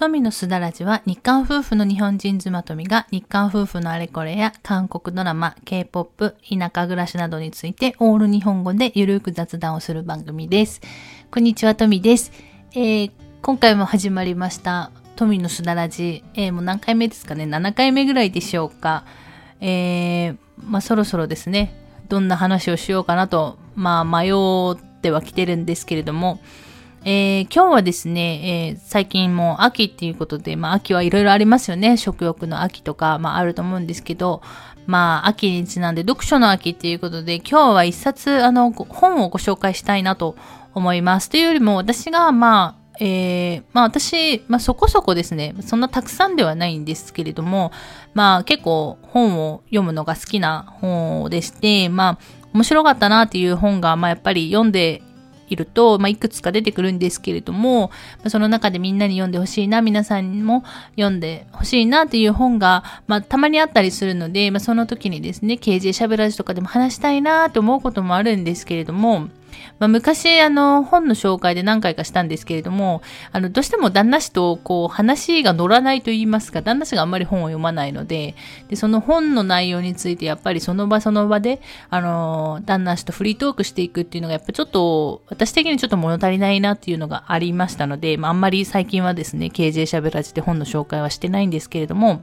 富のすだらじは日韓夫婦の日本人妻富が日韓夫婦のあれこれや韓国ドラマ、K-POP、田舎暮らしなどについてオール日本語でゆるく雑談をする番組です。こんにちは、富です。えー、今回も始まりました富のすだらじ、えー、もう何回目ですかね ?7 回目ぐらいでしょうか。えー、まあそろそろですね、どんな話をしようかなと、まあ迷ってはきてるんですけれども、えー、今日はですね、えー、最近もう秋っていうことで、まあ秋はいろいろありますよね。食欲の秋とか、まああると思うんですけど、まあ秋にちなんで読書の秋っていうことで、今日は一冊、あの、本をご紹介したいなと思います。というよりも私が、まあ、えー、まあ私、まあそこそこですね、そんなたくさんではないんですけれども、まあ結構本を読むのが好きな本でして、まあ面白かったなっていう本が、まあやっぱり読んでいると、まあ、いくつか出てくるんですけれども、その中でみんなに読んでほしいな、皆さんにも読んでほしいなっていう本が、まあ、たまにあったりするので、まあ、その時にですね、KJ しゃべらずとかでも話したいなと思うこともあるんですけれども、まあ、昔、あの、本の紹介で何回かしたんですけれども、あの、どうしても旦那氏と、こう、話が乗らないと言いますか、旦那氏があんまり本を読まないので、で、その本の内容について、やっぱりその場その場で、あの、旦那氏とフリートークしていくっていうのが、やっぱちょっと、私的にちょっと物足りないなっていうのがありましたので、まあ、あんまり最近はですね、KJ しゃべらじで本の紹介はしてないんですけれども、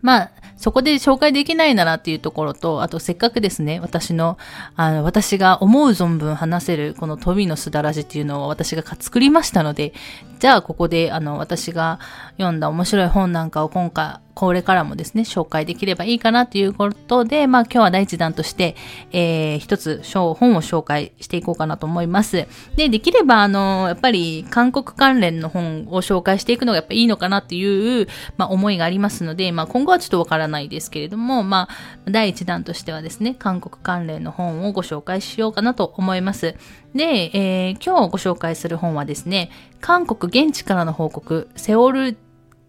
まあ、そこで紹介できないならっていうところと、あとせっかくですね、私の、あの、私が思う存分話せる、この飛びのすだらじっていうのを私が作りましたので、じゃあここで、あの、私が読んだ面白い本なんかを今回、これからもですね、紹介できればいいかなということで、まあ今日は第一弾として、えー、一つ本を紹介していこうかなと思います。で、できれば、あの、やっぱり韓国関連の本を紹介していくのがやっぱいいのかなっていう、まあ思いがありますので、まあ今後はちょっとわからないですけれども、まあ第一弾としてはですね、韓国関連の本をご紹介しようかなと思います。で、えー、今日ご紹介する本はですね、韓国現地からの報告、セオル、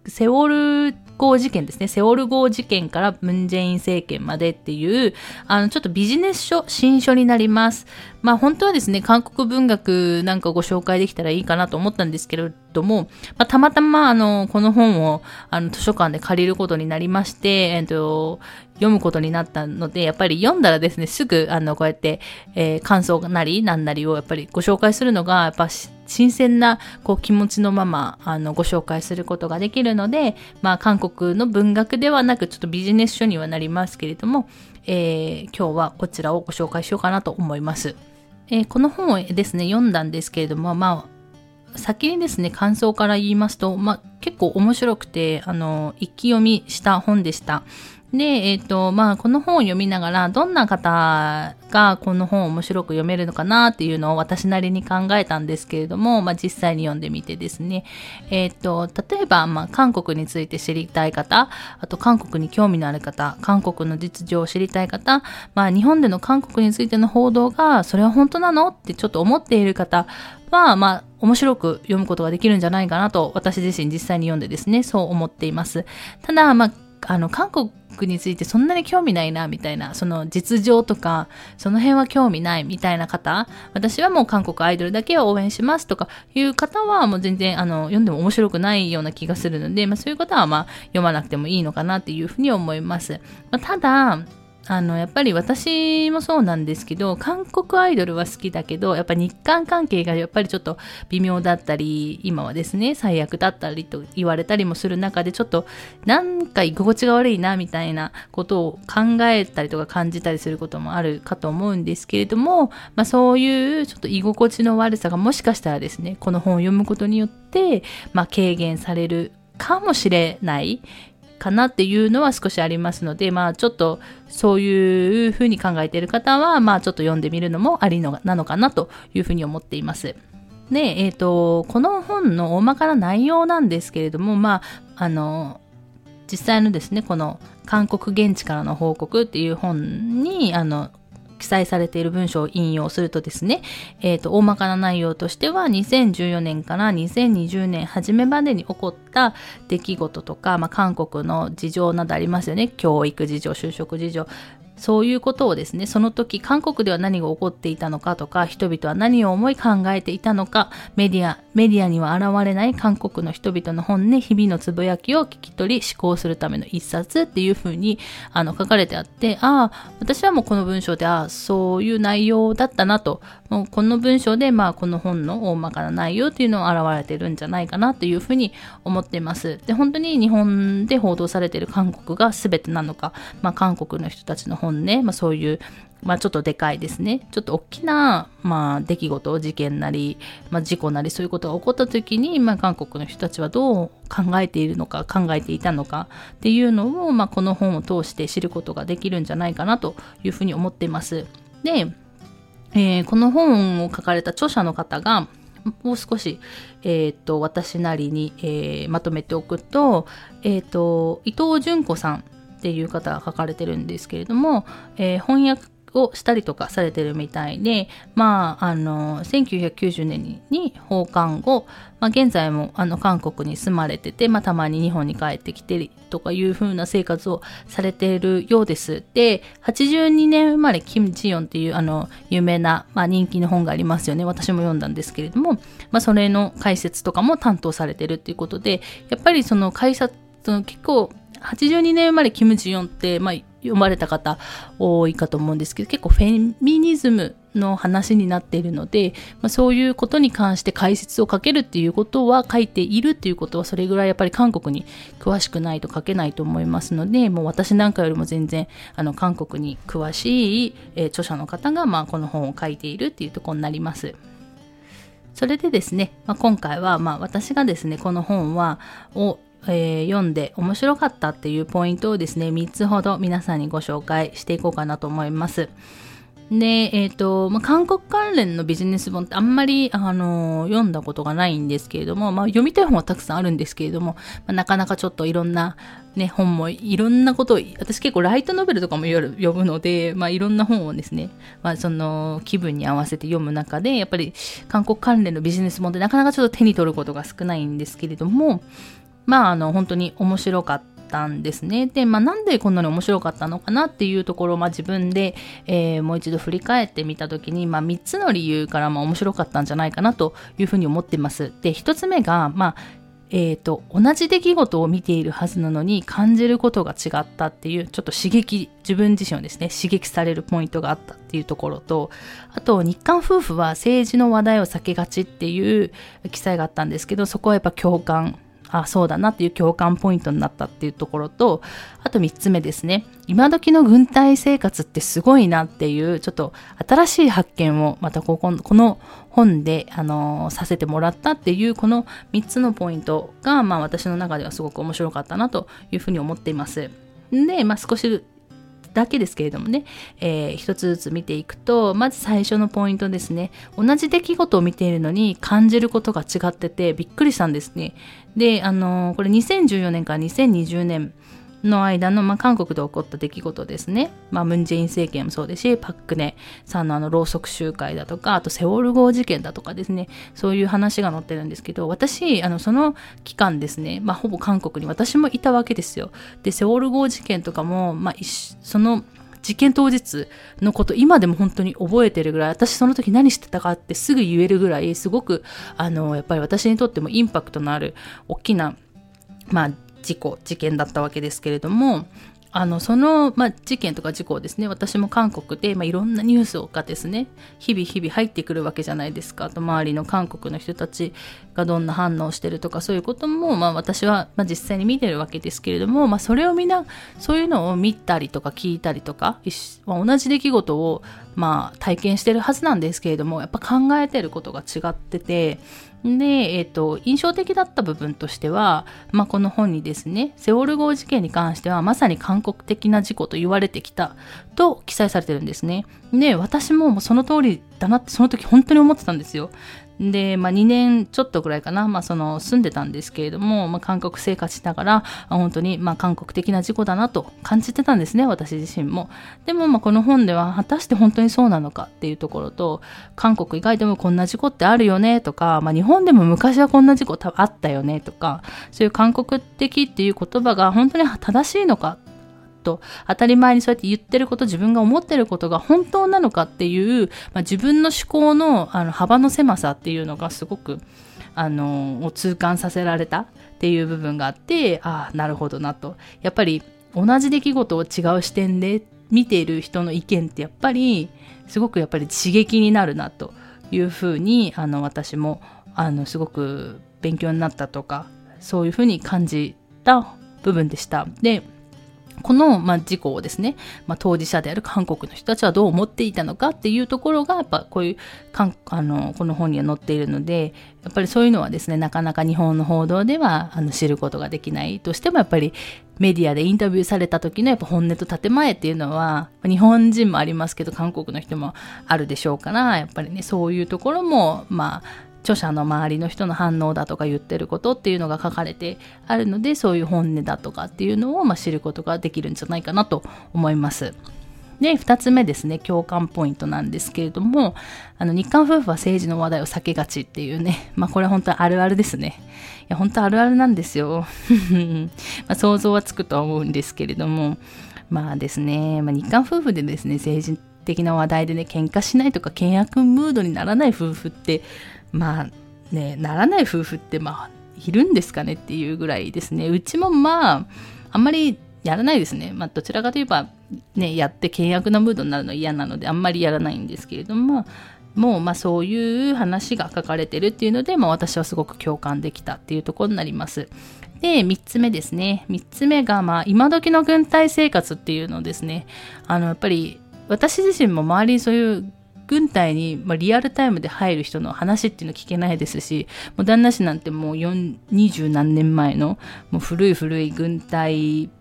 セオル号事件ですね。セオル号事件からムンジェイン政権までっていう、あの、ちょっとビジネス書、新書になります。まあ本当はですね、韓国文学なんかご紹介できたらいいかなと思ったんですけれども、まあ、たまたまあの、この本をあの図書館で借りることになりまして、えっ、と、読むことになったので、やっぱり読んだらですね、すぐあの、こうやって、えー、感想なり、なんなりをやっぱりご紹介するのが、やっぱ新鮮なこう気持ちのままあのご紹介することができるので、まあ、韓国の文学ではなくちょっとビジネス書にはなりますけれども、えー、今日はこちらをご紹介しようかなと思います。えー、この本をですね、読んだんですけれども、まあ、先にですね、感想から言いますと、まあ、結構面白くて、あの、一気読みした本でした。で、えっ、ー、と、まあ、この本を読みながら、どんな方がこの本を面白く読めるのかなっていうのを私なりに考えたんですけれども、まあ、実際に読んでみてですね、えっ、ー、と、例えば、まあ、韓国について知りたい方、あと韓国に興味のある方、韓国の実情を知りたい方、まあ、日本での韓国についての報道が、それは本当なのってちょっと思っている方は、まあ、面白く読むことができるんじゃないかなと、私自身実際に読んでですね、そう思っています。ただ、まあ、あの、韓国についてそんなに興味ないな、みたいな、その実情とか、その辺は興味ないみたいな方、私はもう韓国アイドルだけを応援しますとかいう方はもう全然、あの、読んでも面白くないような気がするので、まあそういう方はまあ読まなくてもいいのかなっていうふうに思います。まあ、ただ、あの、やっぱり私もそうなんですけど、韓国アイドルは好きだけど、やっぱ日韓関係がやっぱりちょっと微妙だったり、今はですね、最悪だったりと言われたりもする中で、ちょっとなんか居心地が悪いな、みたいなことを考えたりとか感じたりすることもあるかと思うんですけれども、まあそういうちょっと居心地の悪さがもしかしたらですね、この本を読むことによって、まあ軽減されるかもしれないかなっていうのは少しありますので、まあちょっとそういうふうに考えている方は、まあちょっと読んでみるのもありのなのかなというふうに思っています。で、えっ、ー、と、この本の大まかな内容なんですけれども、まあ、あの、実際のですね、この韓国現地からの報告っていう本に、あの、記載されている文章を引用するとですね、えっ、ー、と、大まかな内容としては、2014年から2020年初めまでに起こった出来事とか、まあ、韓国の事情などありますよね。教育事情、就職事情。そういうことをですね、その時韓国では何が起こっていたのかとか、人々は何を思い考えていたのか、メディア、メディアには現れない韓国の人々の本音、日々のつぶやきを聞き取り、思考するための一冊っていうふうにあの書かれてあって、ああ、私はもうこの文章で、ああ、そういう内容だったなと、もうこの文章で、まあこの本の大まかな内容っていうのを表れてるんじゃないかなというふうに思っています。で、本当に日本で報道されている韓国が全てなのか、まあ韓国の人たちの本本ね、まあ、そういう、まあ、ちょっとでかいですね。ちょっと大きな、まあ、出来事、事件なり、まあ、事故なり、そういうことが起こった時に、まあ、韓国の人たちはどう考えているのか、考えていたのかっていうのを、まあ、この本を通して知ることができるんじゃないかなというふうに思っています。で、えー、この本を書かれた著者の方が、もう少し、え、ー、と、私なりに、えー、まとめておくと、えっ、ー、と、伊藤純子さんっていう方が書かれてるんですけれども、えー、翻訳をしたりとかされてるみたいで、まあ、あの、1990年に放韓後、まあ、現在もあの韓国に住まれてて、まあ、たまに日本に帰ってきてとかいう風な生活をされているようです。で、82年生まれキム・ジヨンっていうあの有名な、まあ、人気の本がありますよね。私も読んだんですけれども、まあ、それの解説とかも担当されてるっていうことで、やっぱりその解説、結構82年生まれキム・ジヨンって、まあ、読まれた方多いかと思うんですけど、結構フェミニズムの話になっているので、まあ、そういうことに関して解説をかけるっていうことは書いているっていうことはそれぐらいやっぱり韓国に詳しくないと書けないと思いますので、もう私なんかよりも全然あの韓国に詳しい、えー、著者の方がまあこの本を書いているっていうところになります。それでですね、まあ、今回はまあ私がですね、この本は、をえー、読んで面白かったっていうポイントをですね、3つほど皆さんにご紹介していこうかなと思います。で、えっ、ー、と、まあ、韓国関連のビジネス本ってあんまり、あのー、読んだことがないんですけれども、まあ、読みたい本はたくさんあるんですけれども、まあ、なかなかちょっといろんな、ね、本もいろんなことを、私結構ライトノベルとかも読むので、まあ、いろんな本をですね、まあ、その気分に合わせて読む中で、やっぱり韓国関連のビジネス本ってなかなかちょっと手に取ることが少ないんですけれども、まあ、あの、本当に面白かったんですね。で、まあ、なんでこんなに面白かったのかなっていうところを、まあ、自分で、えー、もう一度振り返ってみたときに、まあ、3つの理由から、まあ、面白かったんじゃないかなというふうに思ってます。で、1つ目が、まあ、えーと、同じ出来事を見ているはずなのに感じることが違ったっていうちょっと刺激自分自身をですね刺激されるポイントがあったっていうところとあと日韓夫婦は政治の話題を避けがちっていう記載があったんですけどそこはやっぱ共感あそうだなっていう共感ポイントになったっていうところと、あと3つ目ですね。今時の軍隊生活ってすごいなっていう、ちょっと新しい発見をまたこここの本で、あのー、させてもらったっていうこの3つのポイントが、まあ私の中ではすごく面白かったなというふうに思っています。で、まあ少しだけですけれどもね、えー、一つずつ見ていくと、まず最初のポイントですね。同じ出来事を見ているのに感じることが違っててびっくりしたんですね。で、あのー、これ2014年から2020年の間の、まあ、韓国で起こった出来事ですね。まあ、ムンジェイン政権もそうですし、パククネさんのあの、ろうそく集会だとか、あとセオル号事件だとかですね、そういう話が載ってるんですけど、私、あの、その期間ですね、まあ、ほぼ韓国に私もいたわけですよ。で、セオル号事件とかも、まあ、その、事件当日のこと今でも本当に覚えてるぐらい私その時何してたかってすぐ言えるぐらいすごくあのやっぱり私にとってもインパクトのある大きなまあ事故、事件だったわけですけれども、あの、その、まあ、事件とか事故ですね、私も韓国で、まあ、いろんなニュースがですね、日々日々入ってくるわけじゃないですかあ。と、周りの韓国の人たちがどんな反応してるとか、そういうことも、まあ、私は、まあ、実際に見てるわけですけれども、まあ、それをみんな、そういうのを見たりとか聞いたりとか、まあ、同じ出来事を、まあ、体験してるはずなんですけれども、やっぱ考えてることが違ってて、で、えっ、と、印象的だった部分としては、まあ、この本にですね、セオル号事件に関しては、まさに韓国的な事故と言われてきたと記載されてるんですね。で、私もその通りだなって、その時本当に思ってたんですよ。で、まあ、2年ちょっとぐらいかな、まあ、その住んでたんですけれども、まあ、韓国生活しながら、本当に、まあ、韓国的な事故だなと感じてたんですね、私自身も。でも、まあ、この本では、果たして本当にそうなのかっていうところと、韓国以外でもこんな事故ってあるよねとか、まあ、日本でも昔はこんな事故あったよねとか、そういう韓国的っていう言葉が本当に正しいのかと、当たり前にそうやって言ってること、自分が思ってることが本当なのかっていう、まあ、自分の思考のあの幅の狭さっていうのがすごく、あの、を痛感させられたっていう部分があって、ああ、なるほどなと。やっぱり同じ出来事を違う視点で見ている人の意見ってやっぱり、すごくやっぱり刺激になるなというふうに、あの、私も、あの、すごく勉強になったとか、そういうふうに感じた部分でした。で、この、まあ、事故をですね、まあ、当事者である韓国の人たちはどう思っていたのかっていうところが、やっぱこういう、かんあの、この本には載っているので、やっぱりそういうのはですね、なかなか日本の報道ではあの知ることができないとしても、やっぱりメディアでインタビューされた時のやっぱ本音と建前っていうのは、日本人もありますけど、韓国の人もあるでしょうから、やっぱりね、そういうところも、まあ、著者の周りの人の反応だとか言ってることっていうのが書かれてあるのでそういう本音だとかっていうのをまあ知ることができるんじゃないかなと思います。で、二つ目ですね、共感ポイントなんですけれども、あの、日韓夫婦は政治の話題を避けがちっていうね、まあこれ本当あるあるですね。いや、本当あるあるなんですよ。まあ想像はつくとは思うんですけれども、まあですね、まあ、日韓夫婦でですね、政治的な話題でね、喧嘩しないとか険悪ムードにならない夫婦って、まあね、ならない夫婦ってまあ、いるんですかねっていうぐらいですね。うちもまあ、あんまりやらないですね。まあ、どちらかといえば、ね、やって険悪なムードになるの嫌なので、あんまりやらないんですけれども、もう、まあ、そういう話が書かれてるっていうので、まあ、私はすごく共感できたっていうところになります。で、3つ目ですね。3つ目が、まあ、今時の軍隊生活っていうのですね。あの、やっぱり、私自身も周りにそういう軍隊に、まあ、リアルタイムで入る人の話っていうの聞けないですし、もう旦那氏なんてもう二十何年前のもう古い古い軍隊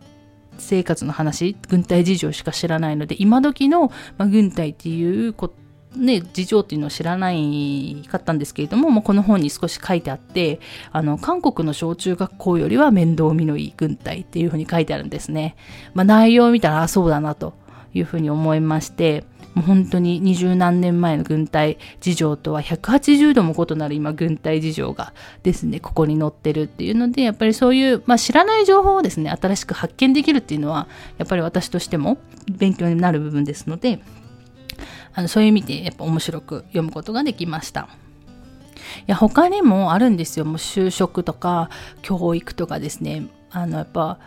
生活の話、軍隊事情しか知らないので、今時の、まあ、軍隊っていうこね、事情っていうのを知らないかったんですけれども、もうこの本に少し書いてあって、あの、韓国の小中学校よりは面倒見のいい軍隊っていうふうに書いてあるんですね。まあ内容を見たら、あ、そうだなというふうに思いまして、もう本当に二十何年前の軍隊事情とは180度も異なる今軍隊事情がですね、ここに載ってるっていうので、やっぱりそういう、まあ、知らない情報をですね、新しく発見できるっていうのは、やっぱり私としても勉強になる部分ですので、あのそういう意味でやっぱ面白く読むことができました。いや他にもあるんですよ。もう就職とか教育とかですね。あのやっぱ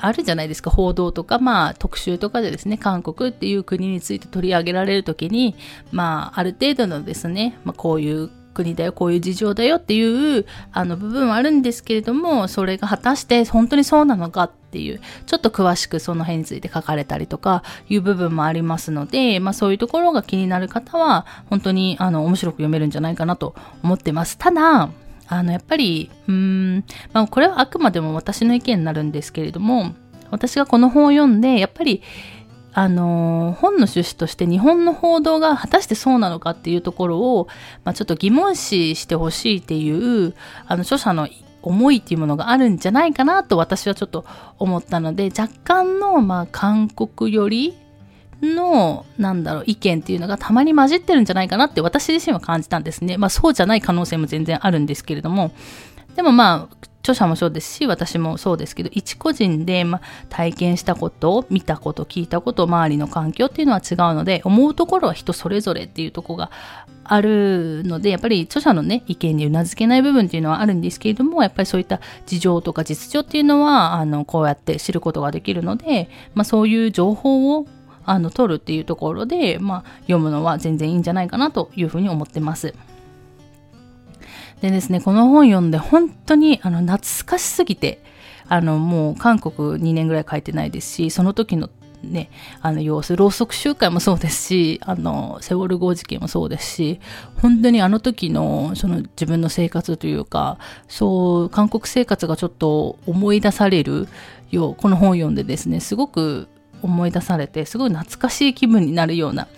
あるじゃないですか、報道とか、まあ、特集とかでですね、韓国っていう国について取り上げられるときに、まあ、ある程度のですね、まあ、こういう国だよ、こういう事情だよっていう、あの、部分はあるんですけれども、それが果たして本当にそうなのかっていう、ちょっと詳しくその辺について書かれたりとかいう部分もありますので、まあそういうところが気になる方は、本当にあの、面白く読めるんじゃないかなと思ってます。ただ、あの、やっぱり、うーん、まあ、これはあくまでも私の意見になるんですけれども、私がこの本を読んで、やっぱり、あの、本の趣旨として日本の報道が果たしてそうなのかっていうところを、まあ、ちょっと疑問視してほしいっていう、あの、著者の思いっていうものがあるんじゃないかなと私はちょっと思ったので、若干の、まあ、韓国よりの、なんだろう、意見っていうのがたまに混じってるんじゃないかなって私自身は感じたんですね。まあそうじゃない可能性も全然あるんですけれども、でもまあ、著者もそうですし、私もそうですけど、一個人で、まあ、体験したこと、見たこと、聞いたこと、周りの環境っていうのは違うので、思うところは人それぞれっていうとこがあるので、やっぱり著者のね、意見にうなずけない部分っていうのはあるんですけれども、やっぱりそういった事情とか実情っていうのは、あの、こうやって知ることができるので、まあそういう情報をあの取るっていうところで、まあ、読むのは全然いいんじゃないかなというふうに思ってます。でですね、この本読んで本当にあの懐かしすぎて、あのもう韓国2年ぐらい書いてないですし、その時のね、あの様子、ろうそく集会もそうですし、あの、セウォル号事件もそうですし、本当にあの時の、その自分の生活というか、そう、韓国生活がちょっと思い出されるよう、この本を読んでですね、すごく思い出されて、すごい懐かしい気分になるような、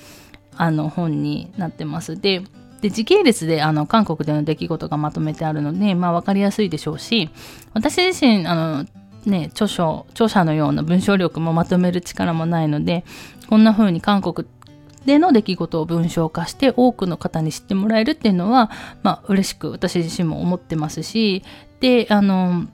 あの、本になってます。で、で時系列であの韓国での出来事がまとめてあるので、まあ、分かりやすいでしょうし私自身あの、ね、著書著者のような文章力もまとめる力もないのでこんな風に韓国での出来事を文章化して多くの方に知ってもらえるっていうのは、まあ、嬉しく私自身も思ってますしであの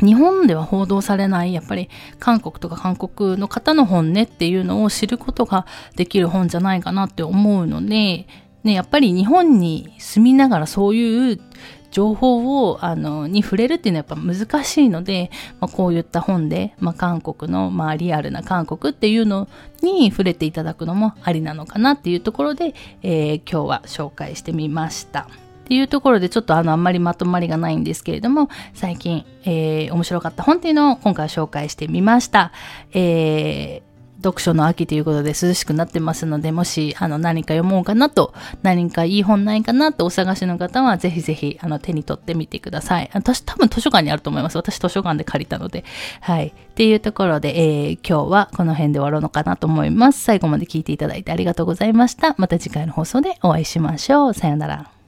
日本では報道されない、やっぱり韓国とか韓国の方の本音っていうのを知ることができる本じゃないかなって思うので、ね、やっぱり日本に住みながらそういう情報を、あの、に触れるっていうのはやっぱ難しいので、まあ、こういった本で、まあ、韓国の、まあ、リアルな韓国っていうのに触れていただくのもありなのかなっていうところで、えー、今日は紹介してみました。っていうところでちょっとあのあんまりまとまりがないんですけれども最近、えー、面白かった本っていうのを今回紹介してみました。えー読書の秋ということで涼しくなってますので、もし、あの、何か読もうかなと、何かいい本ないかなとお探しの方は、ぜひぜひ、あの、手に取ってみてください。私、多分図書館にあると思います。私、図書館で借りたので。はい。っていうところで、えー、今日はこの辺で終わろうのかなと思います。最後まで聞いていただいてありがとうございました。また次回の放送でお会いしましょう。さよなら。